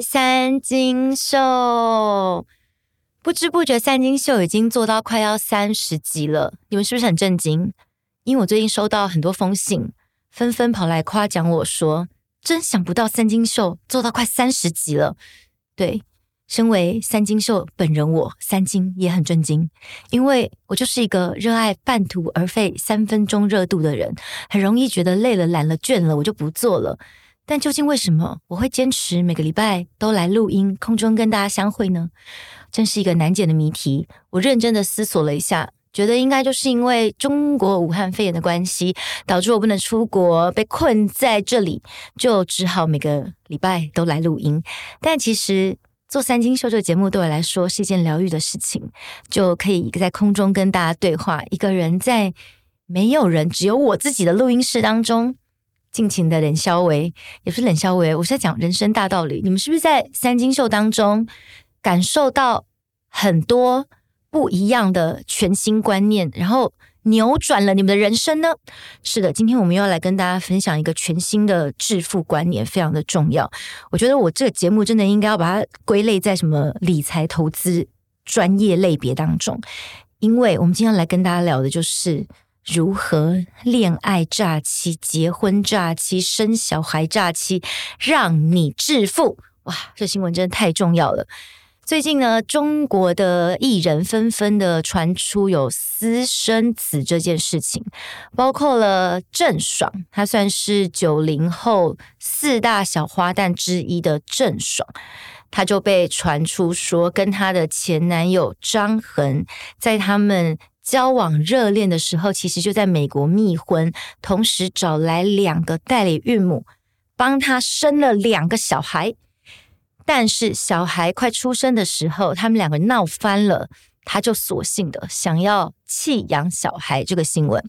三金秀。不知不觉，三金秀已经做到快要三十集了。你们是不是很震惊？因为我最近收到很多封信，纷纷跑来夸奖我说：“真想不到三金秀做到快三十集了。”对，身为三金秀本人，我三金也很震惊，因为我就是一个热爱半途而废、三分钟热度的人，很容易觉得累了、懒了、倦了，我就不做了。但究竟为什么我会坚持每个礼拜都来录音，空中跟大家相会呢？真是一个难解的谜题。我认真的思索了一下，觉得应该就是因为中国武汉肺炎的关系，导致我不能出国，被困在这里，就只好每个礼拜都来录音。但其实做三金秀这个节目对我来说是一件疗愈的事情，就可以一个在空中跟大家对话，一个人在没有人，只有我自己的录音室当中。尽情的冷笑话，也不是冷笑话，我是在讲人生大道理。你们是不是在三金秀当中感受到很多不一样的全新观念，然后扭转了你们的人生呢？是的，今天我们又要来跟大家分享一个全新的致富观念，非常的重要。我觉得我这个节目真的应该要把它归类在什么理财投资专业类别当中，因为我们今天来跟大家聊的就是。如何恋爱诈欺、结婚诈欺、生小孩诈欺，让你致富？哇，这新闻真的太重要了！最近呢，中国的艺人纷纷的传出有私生子这件事情，包括了郑爽，她算是九零后四大小花旦之一的郑爽，她就被传出说跟她的前男友张恒在他们。交往热恋的时候，其实就在美国密婚，同时找来两个代理孕母，帮他生了两个小孩。但是小孩快出生的时候，他们两个闹翻了，他就索性的想要弃养小孩这个新闻。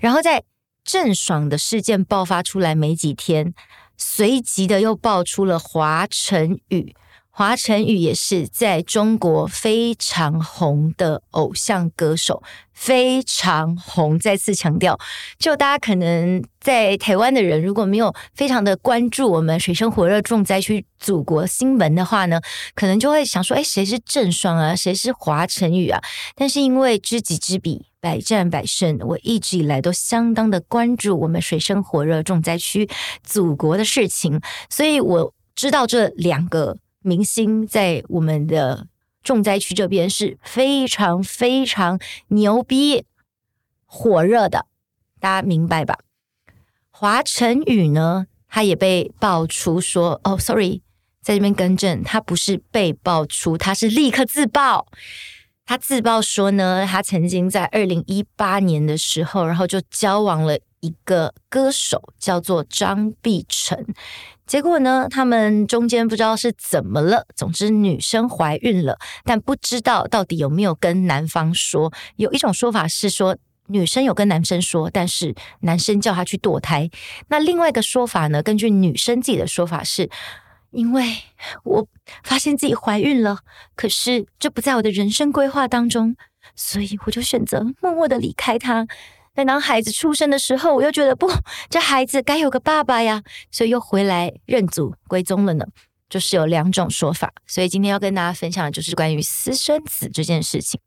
然后在郑爽的事件爆发出来没几天，随即的又爆出了华晨宇。华晨宇也是在中国非常红的偶像歌手，非常红。再次强调，就大家可能在台湾的人，如果没有非常的关注我们水深火热重灾区祖国新闻的话呢，可能就会想说：哎，谁是郑爽啊？谁是华晨宇啊？但是因为知己知彼，百战百胜，我一直以来都相当的关注我们水深火热重灾区祖国的事情，所以我知道这两个。明星在我们的重灾区这边是非常非常牛逼、火热的，大家明白吧？华晨宇呢，他也被爆出说，哦，sorry，在这边更正，他不是被爆出，他是立刻自爆。他自爆说呢，他曾经在二零一八年的时候，然后就交往了一个歌手，叫做张碧晨。结果呢，他们中间不知道是怎么了，总之女生怀孕了，但不知道到底有没有跟男方说。有一种说法是说女生有跟男生说，但是男生叫她去堕胎。那另外一个说法呢，根据女生自己的说法是，因为我发现自己怀孕了，可是这不在我的人生规划当中，所以我就选择默默的离开他。但当孩子出生的时候，我又觉得不，这孩子该有个爸爸呀，所以又回来认祖归宗了呢。就是有两种说法，所以今天要跟大家分享的就是关于私生子这件事情。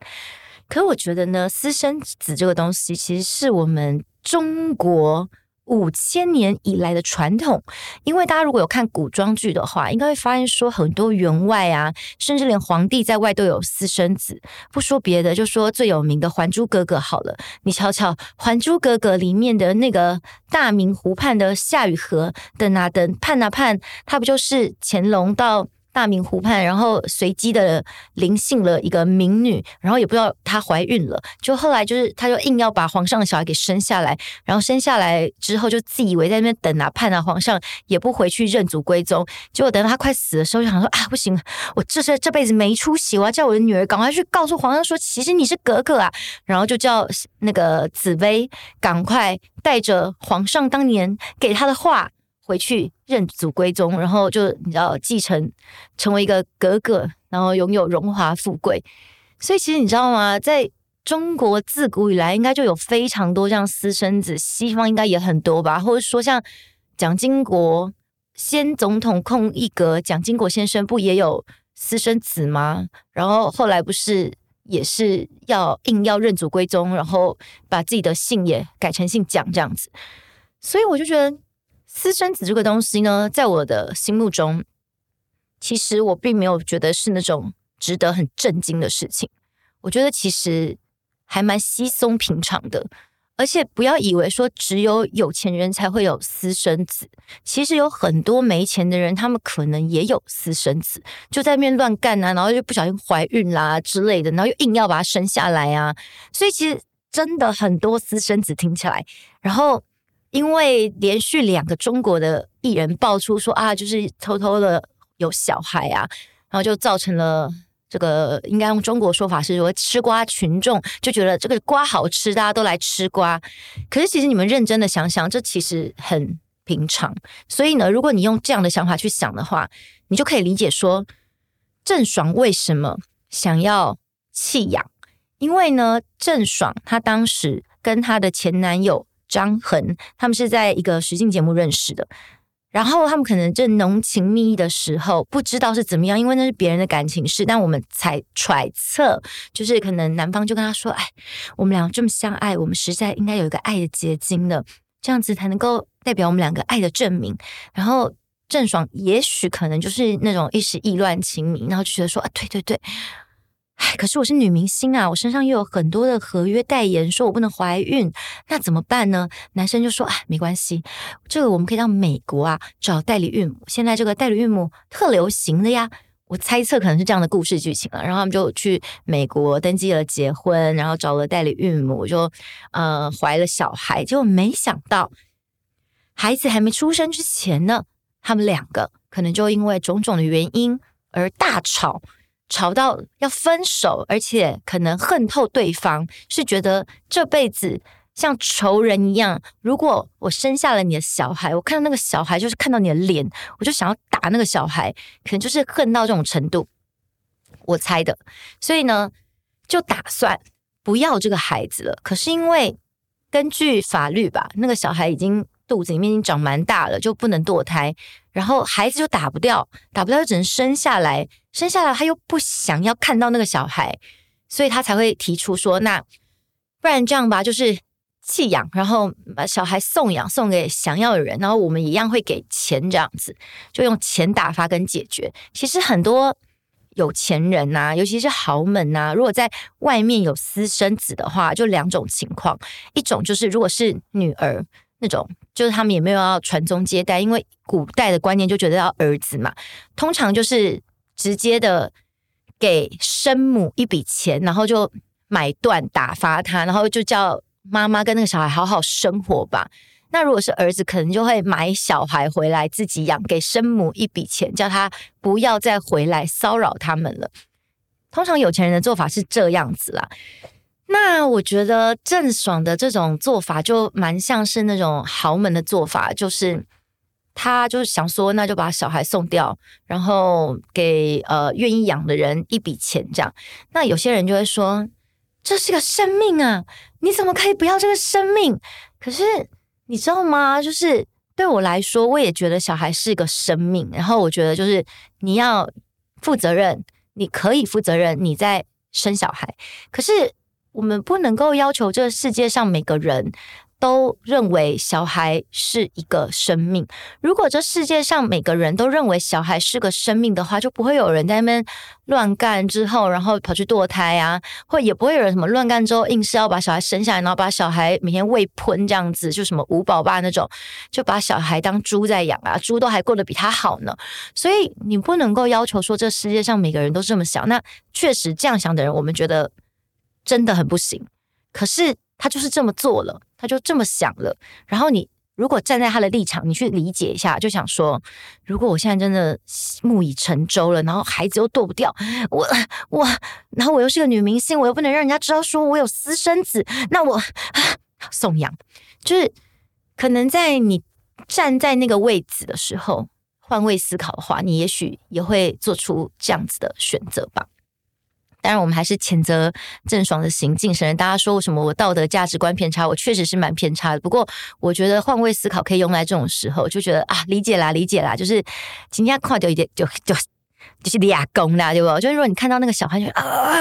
可我觉得呢，私生子这个东西其实是我们中国。五千年以来的传统，因为大家如果有看古装剧的话，应该会发现说很多员外啊，甚至连皇帝在外都有私生子。不说别的，就说最有名的《还珠格格》好了，你瞧瞧《还珠格格》里面的那个大明湖畔的夏雨荷，等啊等，盼啊盼，他不就是乾隆到？大明湖畔，然后随机的临幸了一个民女，然后也不知道她怀孕了，就后来就是她就硬要把皇上的小孩给生下来，然后生下来之后就自以为在那边等啊盼啊，皇上也不回去认祖归宗，结果等到她快死的时候，就想说啊不行，我这是这辈子没出息，我要叫我的女儿赶快去告诉皇上说，其实你是格格啊，然后就叫那个紫薇赶快带着皇上当年给她的话。回去认祖归宗，然后就你知道继承成为一个格格，然后拥有荣华富贵。所以其实你知道吗？在中国自古以来，应该就有非常多这样私生子，西方应该也很多吧？或者说像蒋经国先总统空一格，蒋经国先生不也有私生子吗？然后后来不是也是要硬要认祖归宗，然后把自己的姓也改成姓蒋这样子。所以我就觉得私生子这个东西呢，在我的心目中，其实我并没有觉得是那种值得很震惊的事情。我觉得其实还蛮稀松平常的。而且不要以为说只有有钱人才会有私生子，其实有很多没钱的人，他们可能也有私生子，就在那边乱干啊，然后就不小心怀孕啦之类的，然后又硬要把他生下来啊。所以其实真的很多私生子听起来，然后因为连续两个中国的艺人爆出说啊，就是偷偷的有小孩啊，然后就造成了。这个应该用中国说法是说，吃瓜群众就觉得这个瓜好吃，大家都来吃瓜。可是其实你们认真的想想，这其实很平常。所以呢，如果你用这样的想法去想的话，你就可以理解说，郑爽为什么想要弃养？因为呢，郑爽她当时跟她的前男友张恒，他们是在一个实境节目认识的。然后他们可能正浓情蜜意的时候，不知道是怎么样，因为那是别人的感情事。但我们才揣测，就是可能男方就跟他说：“哎，我们两个这么相爱，我们实在应该有一个爱的结晶的，这样子才能够代表我们两个爱的证明。”然后郑爽也许可能就是那种一时意乱情迷，然后就觉得说：“啊，对对对。”唉，可是我是女明星啊，我身上又有很多的合约代言，说我不能怀孕，那怎么办呢？男生就说：“啊，没关系，这个我们可以到美国啊找代理孕母，现在这个代理孕母特流行的呀。”我猜测可能是这样的故事剧情了。然后他们就去美国登记了结婚，然后找了代理孕母，就呃怀了小孩。结果没想到，孩子还没出生之前呢，他们两个可能就因为种种的原因而大吵。吵到要分手，而且可能恨透对方，是觉得这辈子像仇人一样。如果我生下了你的小孩，我看到那个小孩就是看到你的脸，我就想要打那个小孩，可能就是恨到这种程度。我猜的，所以呢，就打算不要这个孩子了。可是因为根据法律吧，那个小孩已经肚子里面已经长蛮大了，就不能堕胎，然后孩子就打不掉，打不掉就只能生下来。生下来他又不想要看到那个小孩，所以他才会提出说：“那不然这样吧，就是弃养，然后把小孩送养送给想要的人，然后我们一样会给钱，这样子就用钱打发跟解决。”其实很多有钱人呐、尤其是豪门呐、如果在外面有私生子的话，就两种情况：一种就是如果是女儿那种，就是他们也没有要传宗接代，因为古代的观念就觉得要儿子嘛，通常就是。直接的给生母一笔钱，然后就买断打发他，然后就叫妈妈跟那个小孩好好生活吧。那如果是儿子，可能就会买小孩回来自己养，给生母一笔钱，叫他不要再回来骚扰他们了。通常有钱人的做法是这样子啦。那我觉得郑爽的这种做法就蛮像是那种豪门的做法，就是。他就是想说，那就把小孩送掉，然后给呃愿意养的人一笔钱，这样。那有些人就会说，这是个生命啊，你怎么可以不要这个生命？可是你知道吗？就是对我来说，我也觉得小孩是个生命。然后我觉得，就是你要负责任，你可以负责任，你在生小孩。可是我们不能够要求这世界上每个人。都认为小孩是一个生命。如果这世界上每个人都认为小孩是个生命的话，就不会有人在那边乱干之后，然后跑去堕胎啊，或也不会有人什么乱干之后硬是要把小孩生下来，然后把小孩每天喂喷这样子，就什么五宝爸那种，就把小孩当猪在养啊，猪都还过得比他好呢。所以你不能够要求说这世界上每个人都这么想。那确实这样想的人，我们觉得真的很不行。可是。他就是这么做了，他就这么想了。然后你如果站在他的立场，你去理解一下，就想说：如果我现在真的木已成舟了，然后孩子又堕不掉，我我，然后我又是个女明星，我又不能让人家知道说我有私生子，那我送养，就是可能在你站在那个位置的时候，换位思考的话，你也许也会做出这样子的选择吧。当然，我们还是谴责郑爽的行径。省得大家说为什么我道德价值观偏差，我确实是蛮偏差的。不过，我觉得换位思考可以用在这种时候，就觉得啊，理解啦，理解啦，就是今天跨掉一点，就就就是俩公啦，对不？就是如果你看到那个小孩就啊，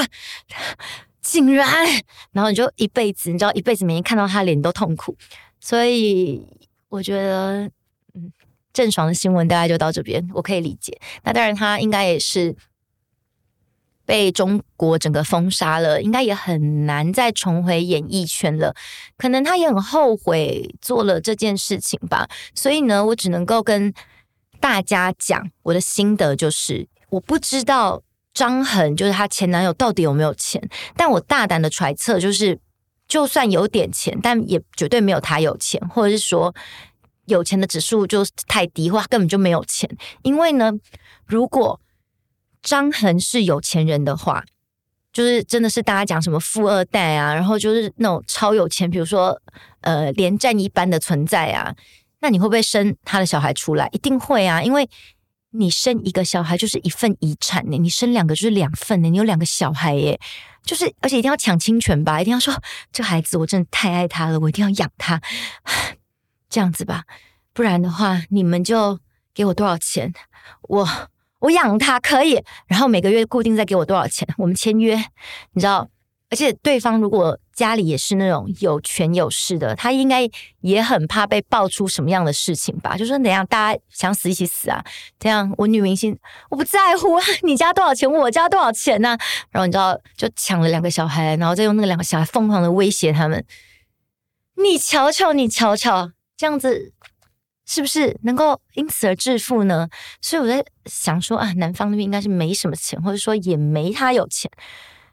竟然，然后你就一辈子，你知道，一辈子每天看到他脸都痛苦。所以，我觉得，嗯，郑爽的新闻大概就到这边，我可以理解。那当然，他应该也是。被中国整个封杀了，应该也很难再重回演艺圈了。可能他也很后悔做了这件事情吧。所以呢，我只能够跟大家讲我的心得，就是我不知道张恒就是她前男友到底有没有钱，但我大胆的揣测就是，就算有点钱，但也绝对没有他有钱，或者是说有钱的指数就太低，或他根本就没有钱。因为呢，如果张恒是有钱人的话，就是真的是大家讲什么富二代啊，然后就是那种超有钱，比如说呃连战一般的存在啊，那你会不会生他的小孩出来？一定会啊，因为你生一个小孩就是一份遗产呢，你生两个就是两份呢，你有两个小孩耶，就是而且一定要抢亲权吧，一定要说这孩子我真的太爱他了，我一定要养他，这样子吧，不然的话你们就给我多少钱，我。我养他可以，然后每个月固定再给我多少钱？我们签约，你知道？而且对方如果家里也是那种有权有势的，他应该也很怕被爆出什么样的事情吧？就说怎样，大家想死一起死啊？这样我女明星我不在乎啊，你家多少钱，我家多少钱呢、啊？然后你知道，就抢了两个小孩，然后再用那个两个小孩疯狂的威胁他们。你瞧瞧，你瞧瞧，这样子。是不是能够因此而致富呢？所以我在想说啊，男方那边应该是没什么钱，或者说也没他有钱。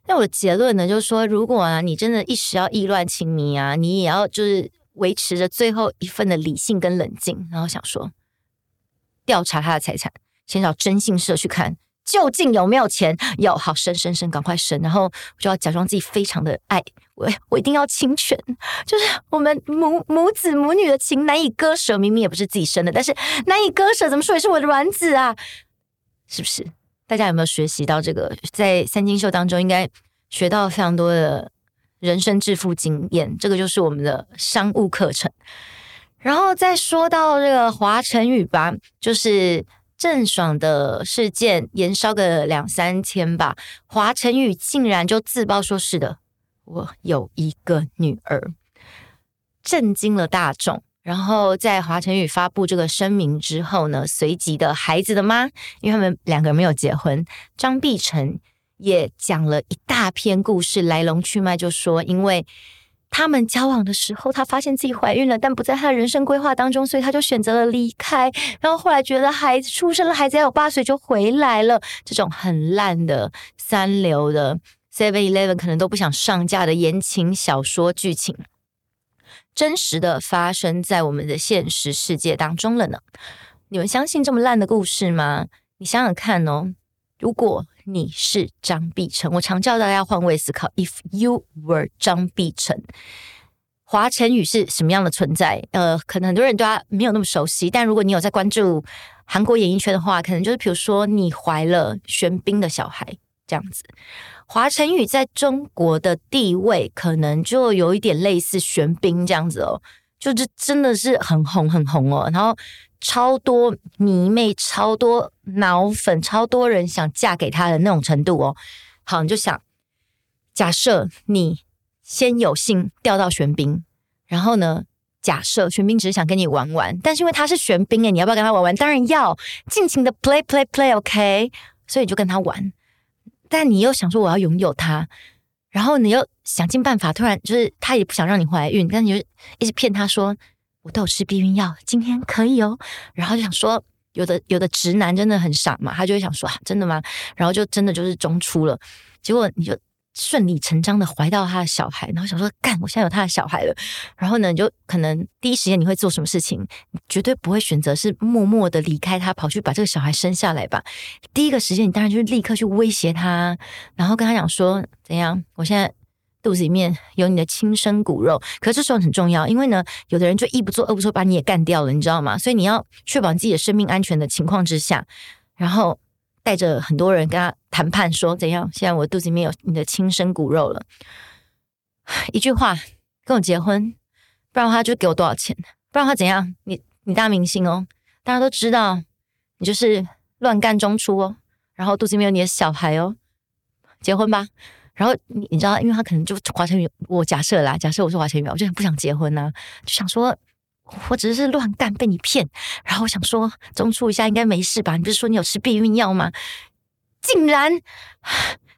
那我的结论呢，就是说，如果啊，你真的一时要意乱情迷啊，你也要就是维持着最后一份的理性跟冷静，然后想说，调查他的财产，先找征信社去看。究竟有没有钱？有，好生生生，赶快生，然后我就要假装自己非常的爱我，我一定要亲权，就是我们母母子母女的情难以割舍，明明也不是自己生的，但是难以割舍，怎么说也是我的卵子啊，是不是？大家有没有学习到这个？在三金秀当中，应该学到非常多的人生致富经验，这个就是我们的商务课程。然后再说到这个华晨宇吧，就是。郑爽的事件延烧个两三天吧，华晨宇竟然就自曝说：“是的，我有一个女儿。”震惊了大众。然后在华晨宇发布这个声明之后呢，随即的孩子的妈，因为他们两个人没有结婚，张碧晨也讲了一大篇故事，来龙去脉，就说因为。他们交往的时候，她发现自己怀孕了，但不在她的人生规划当中，所以她就选择了离开。然后后来觉得孩子出生了，孩子还有八岁就回来了。这种很烂的三流的 Seven Eleven 可能都不想上架的言情小说剧情，真实的发生在我们的现实世界当中了呢？你们相信这么烂的故事吗？你想想看哦，如果。你是张碧晨，我常叫大家要换位思考。If you were 张碧晨，华晨宇是什么样的存在？呃，可能很多人对他没有那么熟悉，但如果你有在关注韩国演艺圈的话，可能就是比如说你怀了玄彬的小孩这样子。华晨宇在中国的地位，可能就有一点类似玄彬这样子哦，就这真的是很红很红哦，然后。超多迷妹，超多脑粉，超多人想嫁给他的那种程度哦。好，你就想，假设你先有幸钓到玄彬，然后呢，假设玄彬只是想跟你玩玩，但是因为他是玄彬诶，你要不要跟他玩玩？当然要，尽情的 play play play，OK。所以你就跟他玩，但你又想说我要拥有他，然后你又想尽办法，突然就是他也不想让你怀孕，但你就一直骗他说。我都有吃避孕药，今天可以哦。然后就想说，有的 有的直男真的很傻嘛，他就会想说，啊，真的吗？然后就真的就是中出了，结果你就顺理成章的怀到他的小孩，然后想说，干，我现在有他的小孩了。然后呢，你就可能第一时间你会做什么事情？你绝对不会选择是默默的离开他，跑去把这个小孩生下来吧？第一个时间，你当然就是立刻去威胁他，然后跟他讲说，怎样？我现在。肚子里面有你的亲生骨肉，可是这时候很重要，因为呢，有的人就一不做二不休，把你也干掉了，你知道吗？所以你要确保自己的生命安全的情况之下，然后带着很多人跟他谈判，说怎样？现在我肚子里面有你的亲生骨肉了，一句话，跟我结婚，不然的话就给我多少钱，不然的话怎样？你你大明星哦，大家都知道你就是乱干中出哦，然后肚子里面有你的小孩哦，结婚吧。然后你你知道，因为他可能就华晨宇，我假设啦，假设我是华晨宇，我就很不想结婚呐、就想说，我只是乱干被你骗，然后我想说中出一下应该没事吧？你不是说你有吃避孕药吗？竟然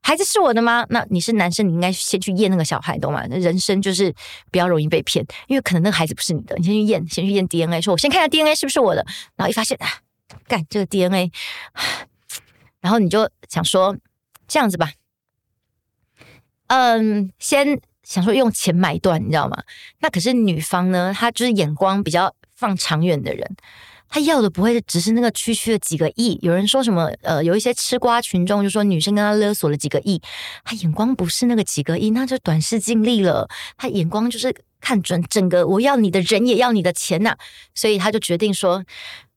孩子是我的吗？那你是男生，你应该先去验那个小孩，懂吗？人生就是比较容易被骗，因为可能那个孩子不是你的，你先去验，先去验 DNA，说我先看一下 DNA 是不是我的，然后一发现啊，干这个 DNA，然后你就想说这样子吧。嗯，先想说用钱买断，你知道吗？那可是女方呢，她就是眼光比较放长远的人，她要的不会只是那个区区的几个亿。有人说什么？呃，有一些吃瓜群众就说女生跟他勒索了几个亿，她眼光不是那个几个亿，那就短视尽力了。她眼光就是看准整个，我要你的人，也要你的钱呐、所以她就决定说，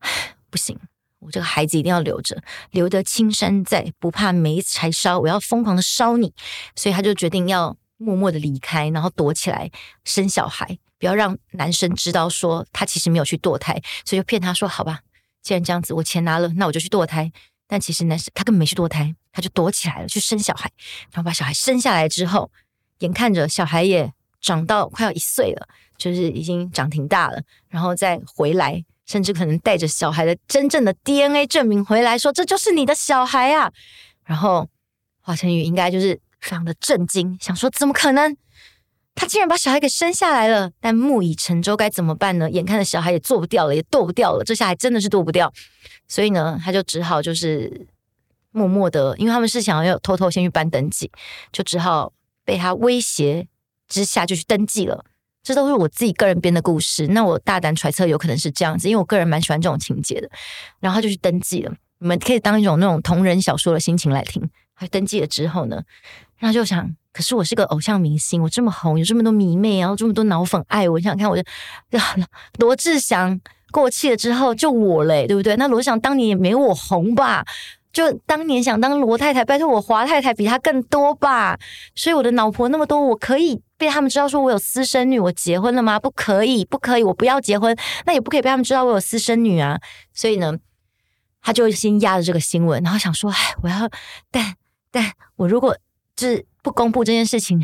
不行。我这个孩子一定要留着，留得青山在，不怕没柴烧。我要疯狂的烧你，所以他就决定要默默的离开，然后躲起来生小孩，不要让男生知道说他其实没有去堕胎，所以就骗他说：“好吧，既然这样子，我钱拿了，那我就去堕胎。”但其实男生他根本没去堕胎，他就躲起来了去生小孩，然后把小孩生下来之后，眼看着小孩也长到快要一岁了，就是已经长挺大了，然后再回来。甚至可能带着小孩的真正的 DNA 证明回来，说这就是你的小孩啊。然后华晨宇应该就是非常的震惊，想说怎么可能？他竟然把小孩给生下来了。但木已成舟，该怎么办呢？眼看着小孩也做不掉了，也剁不掉了，这下还真的是剁不掉。所以呢，他就只好就是默默的，因为他们是想要偷偷先去办登记，就只好被他威胁之下就去登记了。这都是我自己个人编的故事，那我大胆揣测有可能是这样子，因为我个人蛮喜欢这种情节的。然后就去登记了，你们可以当一种那种同人小说的心情来听。还登记了之后呢，然后就想，可是我是个偶像明星，我这么红，有这么多迷妹，然后这么多脑粉爱我，你想看我就罗志祥过气了之后就我嘞，对不对？那罗志祥当年也没我红吧？就当年想当罗太太，拜托我华太太比他更多吧？所以我的老婆那么多，我可以。被他们知道说我有私生女，我结婚了吗？不可以，不可以，我不要结婚。那也不可以被他们知道我有私生女啊。所以呢，他就先压着这个新闻，然后想说，哎，我要，但但我如果就是不公布这件事情，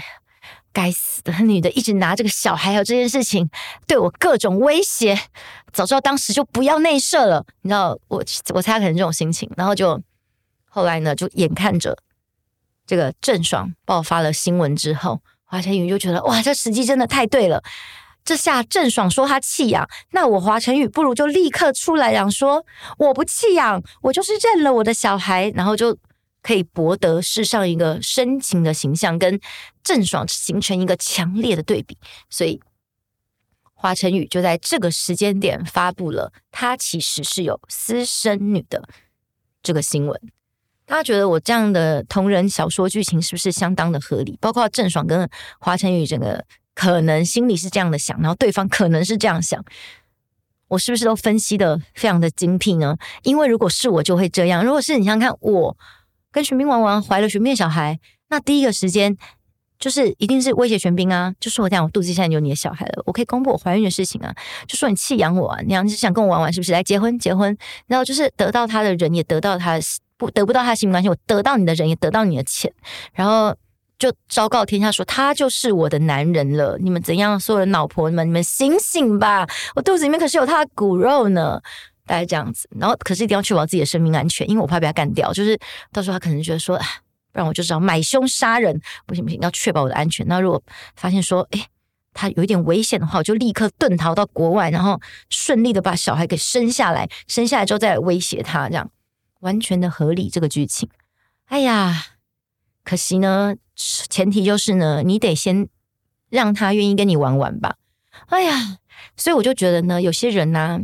该死的女的一直拿这个小孩还有这件事情对我各种威胁，早知道当时就不要内射了。你知道，我我猜可能这种心情，然后就后来呢，就眼看着这个郑爽爆发了新闻之后。华晨宇就觉得哇，这时机真的太对了。这下郑爽说她弃养，那我华晨宇不如就立刻出来讲说我不弃养，我就是认了我的小孩，然后就可以博得世上一个深情的形象，跟郑爽形成一个强烈的对比。所以华晨宇就在这个时间点发布了他其实是有私生女的这个新闻。大家觉得我这样的同人小说剧情是不是相当的合理？包括郑爽跟华晨宇，整个可能心里是这样的想，然后对方可能是这样想，我是不是都分析的非常的精辟呢？因为如果是我就会这样，如果是你想想看，我跟玄彬玩完怀了玄彬的小孩，那第一个时间就是一定是威胁玄彬啊，就说我这样我肚子现在有你的小孩了，我可以公布我怀孕的事情啊，就说你弃养我啊，你要是想跟我玩玩是不是？来结婚结婚，然后就是得到他的人也得到他。不得不到他的性关系，我得到你的人，也得到你的钱，然后就昭告天下说他就是我的男人了。你们怎样？所有的老婆们，你们醒醒吧！我肚子里面可是有他的骨肉呢。大概这样子，然后可是一定要确保自己的生命安全，因为我怕被他干掉。就是到时候他可能觉得说，不然我就知道买凶杀人，不行不行，要确保我的安全。那如果发现说，哎，他有一点危险的话，我就立刻遁逃到国外，然后顺利的把小孩给生下来，生下来之后再威胁他，这样。完全的合理，这个剧情，哎呀，可惜呢，前提就是呢，你得先让他愿意跟你玩玩吧。哎呀，所以我就觉得呢，有些人呢、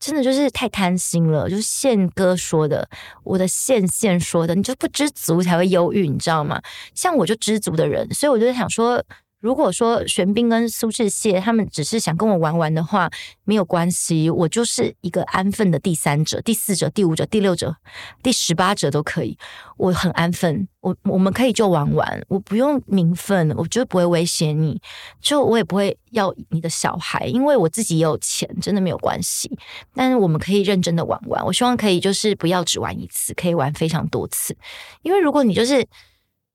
真的就是太贪心了。就是宪哥说的，我的宪宪说的，你就不知足才会忧郁，你知道吗？像我就知足的人，所以我就想说，如果说玄彬跟苏志燮他们只是想跟我玩玩的话，没有关系，我就是一个安分的第三者、第四者、第五者、第六者、第十八者都可以，我很安分，我我们可以就玩玩，我不用名分，我绝对不会威胁你，就我也不会要你的小孩，因为我自己也有钱，真的没有关系。但是我们可以认真的玩玩，我希望可以就是不要只玩一次，可以玩非常多次，因为如果你就是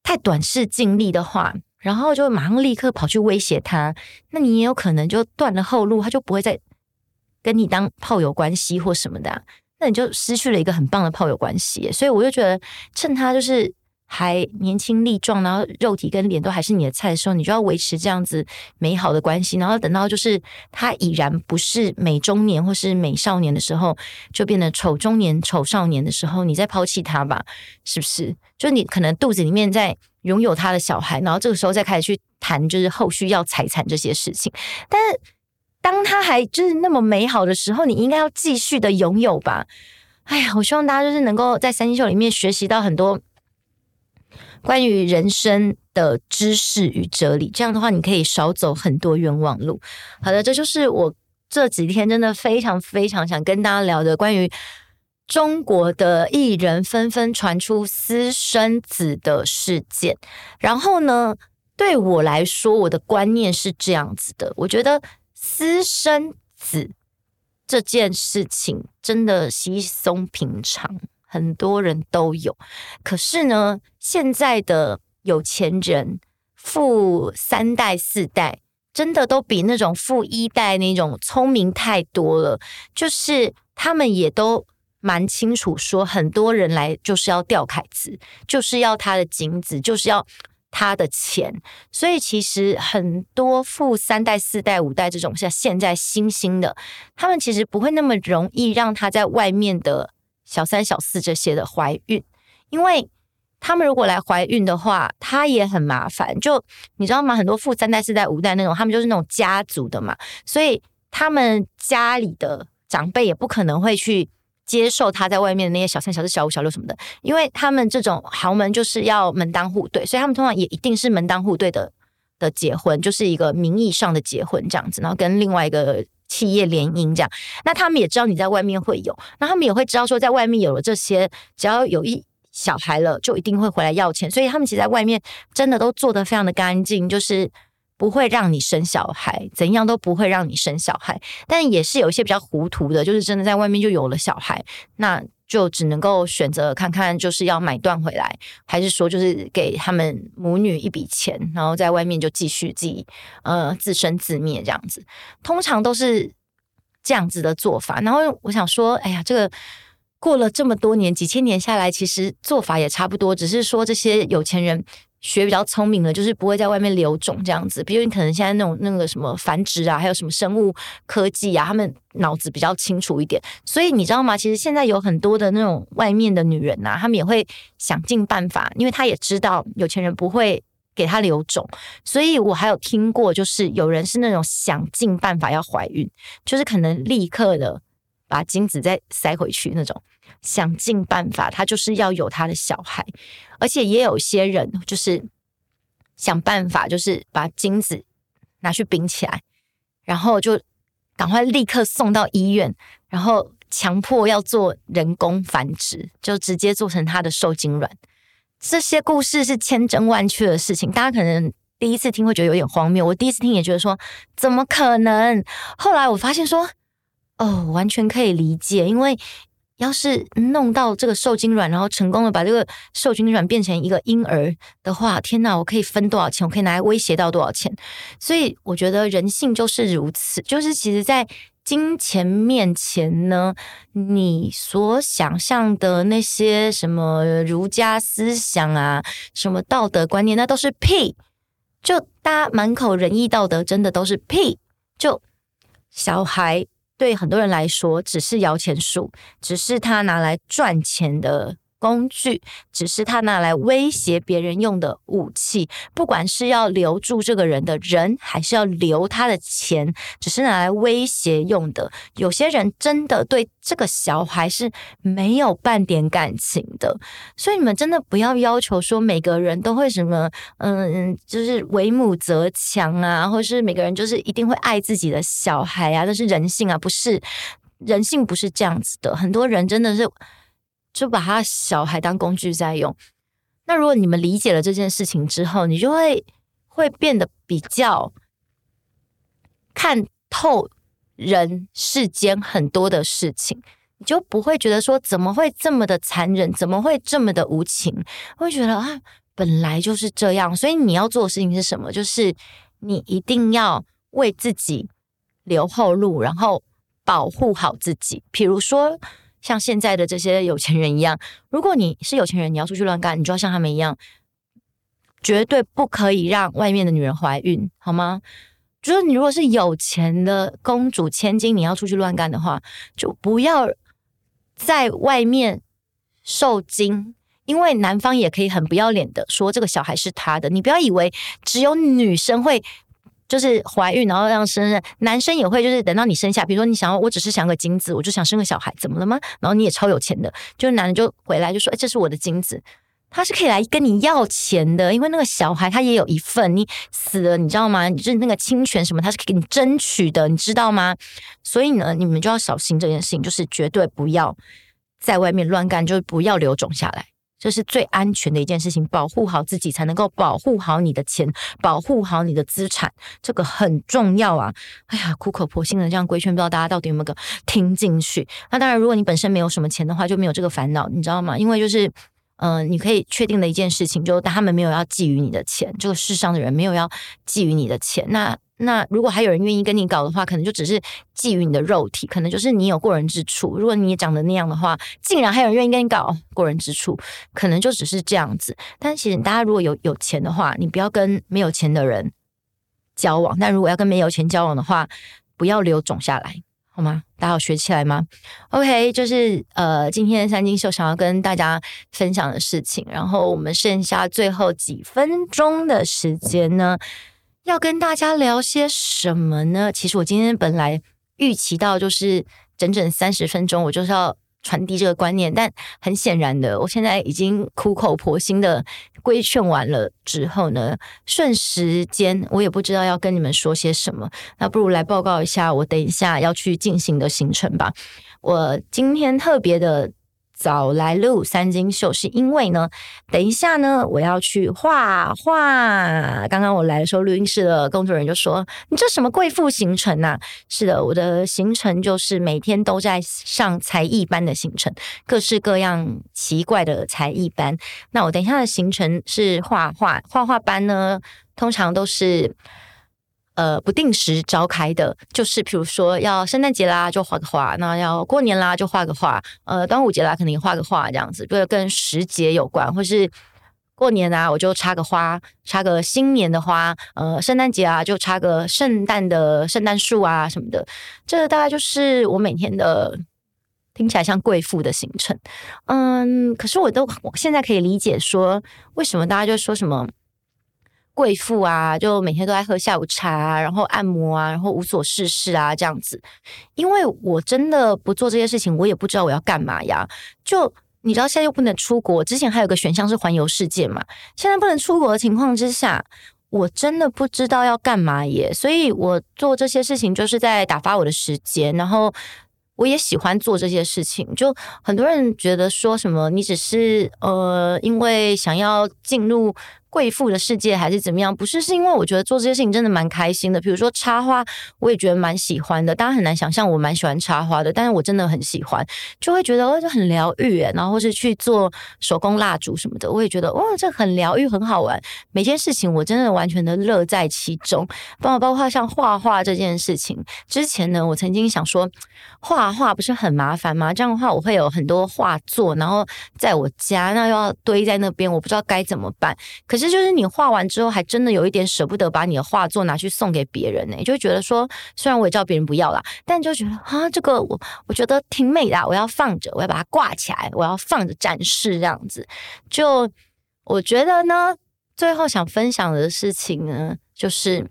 太短视近利的话。然后就马上立刻跑去威胁他，那你也有可能就断了后路，他就不会再跟你当炮友关系或什么的，那你就失去了一个很棒的炮友关系。所以我就觉得，趁他就是还年轻力壮，然后肉体跟脸都还是你的菜的时候，你就要维持这样子美好的关系。然后等到就是他已然不是美中年或是美少年的时候，就变得丑中年、丑少年的时候，你再抛弃他吧，是不是？就你可能肚子里面在。拥有他的小孩，然后这个时候再开始去谈，就是后续要财产这些事情。但是当他还就是那么美好的时候，你应该要继续的拥有吧。哎呀，我希望大家就是能够在三星秀里面学习到很多关于人生的知识与哲理。这样的话，你可以少走很多冤枉路。好的，这就是我这几天真的非常非常想跟大家聊的关于。中国的艺人纷纷传出私生子的事件，然后呢，对我来说，我的观念是这样子的：我觉得私生子这件事情真的稀松平常，很多人都有。可是呢，现在的有钱人富三代四代，真的都比那种富一代那种聪明太多了，就是他们也都。蛮清楚说，很多人来就是要钓凯子，就是要他的金子，就是要他的钱。所以其实很多富三代、四代、五代这种像现在新兴的，他们其实不会那么容易让他在外面的小三、小四这些的怀孕，因为他们如果来怀孕的话，他也很麻烦。就你知道吗？很多富三代、四代、五代那种，他们就是那种家族的嘛，所以他们家里的长辈也不可能会去。接受他在外面的那些小三、小四、小五、小六什么的，因为他们这种豪门就是要门当户对，所以他们通常也一定是门当户对的的结婚，就是一个名义上的结婚这样子，然后跟另外一个企业联姻这样。那他们也知道你在外面会有，那他们也会知道说在外面有了这些，只要有一小孩了，就一定会回来要钱，所以他们其实在外面真的都做得非常的干净，就是。不会让你生小孩，怎样都不会让你生小孩。但也是有一些比较糊涂的，就是真的在外面就有了小孩，那就只能够选择看看，就是要买断回来，还是说就是给他们母女一笔钱，然后在外面就继续自己呃自生自灭这样子。通常都是这样子的做法。然后我想说，哎呀，这个过了这么多年，几千年下来，其实做法也差不多，只是说这些有钱人。学比较聪明的，就是不会在外面留种这样子。比如你可能现在那种那个什么繁殖啊，还有什么生物科技啊，他们脑子比较清楚一点。所以你知道吗？其实现在有很多的那种外面的女人呐、啊，他们也会想尽办法，因为他也知道有钱人不会给他留种。所以我还有听过，就是有人是那种想尽办法要怀孕，就是可能立刻的把精子再塞回去那种。想尽办法，他就是要有他的小孩，而且也有些人就是想办法，就是把精子拿去冰起来，然后就赶快立刻送到医院，然后强迫要做人工繁殖，就直接做成他的受精卵。这些故事是千真万确的事情，大家可能第一次听会觉得有点荒谬，我第一次听也觉得说怎么可能？后来我发现说，哦，完全可以理解，因为。要是弄到这个受精卵，然后成功的把这个受精卵变成一个婴儿的话，天哪！我可以分多少钱？我可以拿来威胁到多少钱？所以我觉得人性就是如此，就是其实，在金钱面前呢，你所想象的那些什么儒家思想啊，什么道德观念，那都是屁！就大家满口仁义道德，真的都是屁！就小孩。对很多人来说，只是摇钱树，只是他拿来赚钱的工具，只是他拿来威胁别人用的武器。不管是要留住这个人的人，还是要留他的钱，只是拿来威胁用的。有些人真的对这个小孩是没有半点感情的，所以你们真的不要要求说每个人都会什么，嗯，就是为母则强啊，或是每个人就是一定会爱自己的小孩啊，这是人性啊，不是。人性不是这样子的，很多人真的是就把他小孩当工具在用。那如果你们理解了这件事情之后，你就会会变得比较看透人世间很多的事情，你就不会觉得说怎么会这么的残忍，怎么会这么的无情，会觉得啊，本来就是这样。所以你要做的事情是什么？就是你一定要为自己留后路，然后。保护好自己，比如说像现在的这些有钱人一样，如果你是有钱人，你要出去乱干，你就要像他们一样，绝对不可以让外面的女人怀孕，好吗？就是你如果是有钱的公主千金，你要出去乱干的话，就不要在外面受精，因为男方也可以很不要脸的说这个小孩是他的，你不要以为只有女生会。就是怀孕，然后让生日，男生也会，就是等到你生下，比如说你想要，我只是想个精子，我就想生个小孩，怎么了吗？然后你也超有钱的，就是男的就回来就说，哎，这是我的精子，他是可以来跟你要钱的，因为那个小孩他也有一份，你死了，你知道吗？就是那个侵权什么，他是可以给你争取的，你知道吗？所以呢，你们就要小心这件事情，就是绝对不要在外面乱干，就是不要留种下来。这是最安全的一件事情，保护好自己才能够保护好你的钱，保护好你的资产，这个很重要啊！哎呀，苦口婆心的这样规劝，不知道大家到底有没有个听进去？那当然，如果你本身没有什么钱的话，就没有这个烦恼，你知道吗？因为就是，嗯、你可以确定的一件事情，就是他们没有要觊觎你的钱，这个世上的人没有要觊觎你的钱，那。那如果还有人愿意跟你搞的话，可能就只是觊觎你的肉体，可能就是你有过人之处。如果你也长得那样的话，竟然还有人愿意跟你搞过人之处，可能就只是这样子。但其实大家如果有有钱的话，你不要跟没有钱的人交往。但如果要跟没有钱交往的话，不要留种下来，好吗？大家有学起来吗？OK，就是呃，今天三金秀想要跟大家分享的事情。然后我们剩下最后几分钟的时间呢，要跟大家聊些什么呢？其实我今天本来预期到就是整整三十分钟，我就是要传递这个观念，但很显然的，我现在已经苦口婆心的规劝完了之后呢，瞬时间我也不知道要跟你们说些什么，那不如来报告一下我等一下要去进行的行程吧。我今天特别的。早来录三金秀，是因为呢，等一下呢，我要去画画。刚刚我来的时候，录音室的工作人员就说：“你这什么贵妇行程呐？”是的，我的行程就是每天都在上才艺班的行程，各式各样奇怪的才艺班。那我等一下的行程是画画，画画班呢，通常都是。呃，不定时召开的，就是比如说要圣诞节啦，就画个画；那要过年啦，就画个画；呃，端午节啦，肯定画个画，这样子，就是跟时节有关，或是过年啊，我就插个花，插个新年的花；呃，圣诞节啊，就插个圣诞的圣诞树啊什么的。这大概就是我每天的听起来像贵妇的行程。嗯，可是我都我现在可以理解说，为什么大家就说什么。贵妇啊，就每天都在喝下午茶啊，然后按摩啊，然后无所事事啊，这样子。因为我真的不做这些事情，我也不知道我要干嘛呀。就你知道，现在又不能出国，之前还有个选项是环游世界嘛。现在不能出国的情况之下，我真的不知道要干嘛耶。所以我做这些事情就是在打发我的时间，然后我也喜欢做这些事情。就很多人觉得说什么，你只是呃，因为想要进入。贵妇的世界还是怎么样？不是，是因为我觉得做这些事情真的蛮开心的。比如说插花，我也觉得蛮喜欢的。大家很难想象我蛮喜欢插花的，但是我真的很喜欢，就会觉得哦，这很疗愈诶。然后或是去做手工蜡烛什么的，我也觉得哦，这很疗愈，很好玩。每件事情我真的完全的乐在其中。包括包括像画画这件事情，之前呢，我曾经想说，画画不是很麻烦吗？这样的话，我会有很多画作，然后在我家那又要堆在那边，我不知道该怎么办。可是。是就是你画完之后，还真的有一点舍不得把你的画作拿去送给别人呢，就觉得说，虽然我也叫别人不要啦，但就觉得啊，这个我我觉得挺美的，我要放着，我要把它挂起来，我要放着展示这样子。就我觉得呢，最后想分享的事情呢，就是。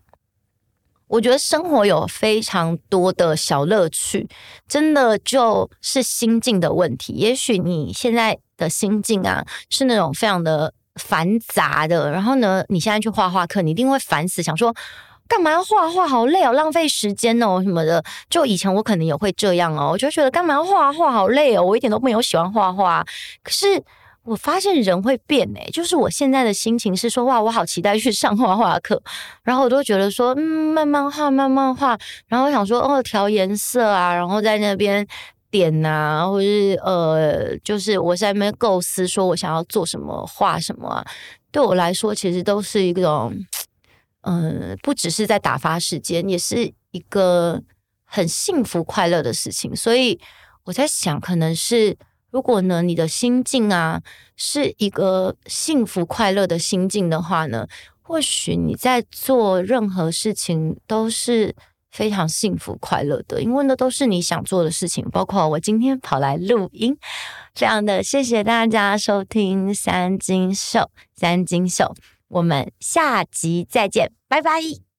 我觉得生活有非常多的小乐趣，真的就是心境的问题。也许你现在的心境啊是那种非常的繁杂的，然后呢，你现在去画画课，你一定会烦死，想说干嘛要画画，好累哦，浪费时间哦什么的。就以前我可能也会这样哦，我就觉得干嘛要画画，好累哦，我一点都没有喜欢画画。可是。我发现人会变诶、就是我现在的心情是说，哇，我好期待去上画画课，然后我都觉得说，嗯，慢慢画，慢慢画，然后我想说，哦，调颜色啊，然后在那边点啊，或是呃，就是我在那边构思说我想要做什么，画什么啊，对我来说，其实都是一种，嗯、不只是在打发时间，也是一个很幸福快乐的事情，所以我在想，可能是。如果呢，你的心境啊是一个幸福快乐的心境的话呢，或许你在做任何事情都是非常幸福快乐的，因为那都是你想做的事情。包括我今天跑来录音，这样的，谢谢大家收听三金秀，三金秀，我们下集再见，拜拜。